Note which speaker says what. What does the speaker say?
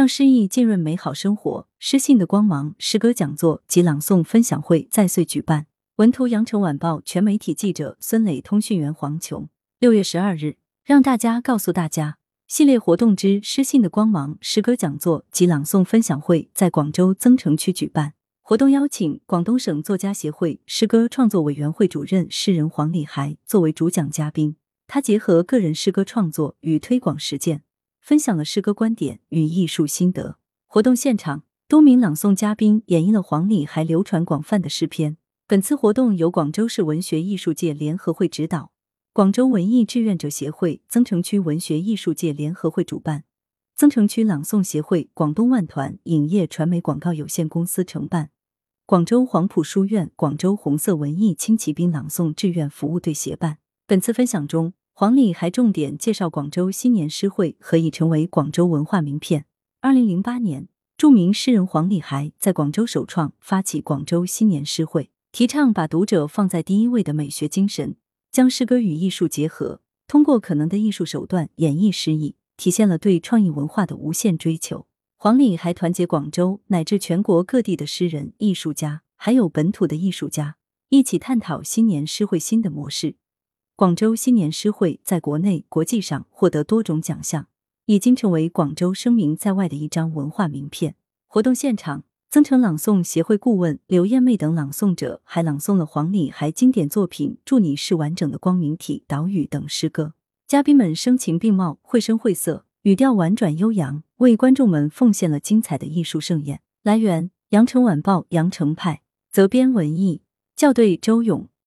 Speaker 1: 让诗意浸润美好生活。诗性的光芒诗歌讲座及朗诵分享会在穗举办。文图：羊城晚报全媒体记者孙磊，通讯员黄琼。六月十二日，让大家告诉大家，系列活动之诗性的光芒诗歌讲座及朗诵分享会在广州增城区举办。活动邀请广东省作家协会诗歌创作委员会主任诗人黄礼孩作为主讲嘉宾。他结合个人诗歌创作与推广实践，分享了诗歌观点与艺术心得。活动现场，多名朗诵嘉宾演绎了黄礼还流传广泛的诗篇。本次活动由广州市文学艺术界联合会指导。广州文艺志愿者协会、增城区文学艺术界联合会主办，增城区朗诵协会、广东万团影业传媒广告有限公司承办，广州黄埔书院、广州红色文艺轻骑兵朗诵志愿服务队协办。本次分享中，黄礼还重点介绍广州新年诗会何以成为广州文化名片。二零零八年，著名诗人黄礼还在广州首创发起广州新年诗会，提倡把读者放在第一位的美学精神。将诗歌与艺术结合，通过可能的艺术手段演绎诗意，体现了对创意文化的无限追求。黄礼还团结广州乃至全国各地的诗人、艺术家，还有本土的艺术家，一起探讨新年诗会新的模式。广州新年诗会在国内、国际上获得多种奖项，已经成为广州声名在外的一张文化名片。活动现场。增城朗诵协会顾问刘艳妹等朗诵者还朗诵了黄礼还经典作品《祝你是完整的光明体》《岛屿》等诗歌。嘉宾们声情并茂，绘声绘色，语调婉转悠扬，为观众们奉献了精彩的艺术盛宴。来源：羊城晚报羊城派，责编：文艺，校对：周勇。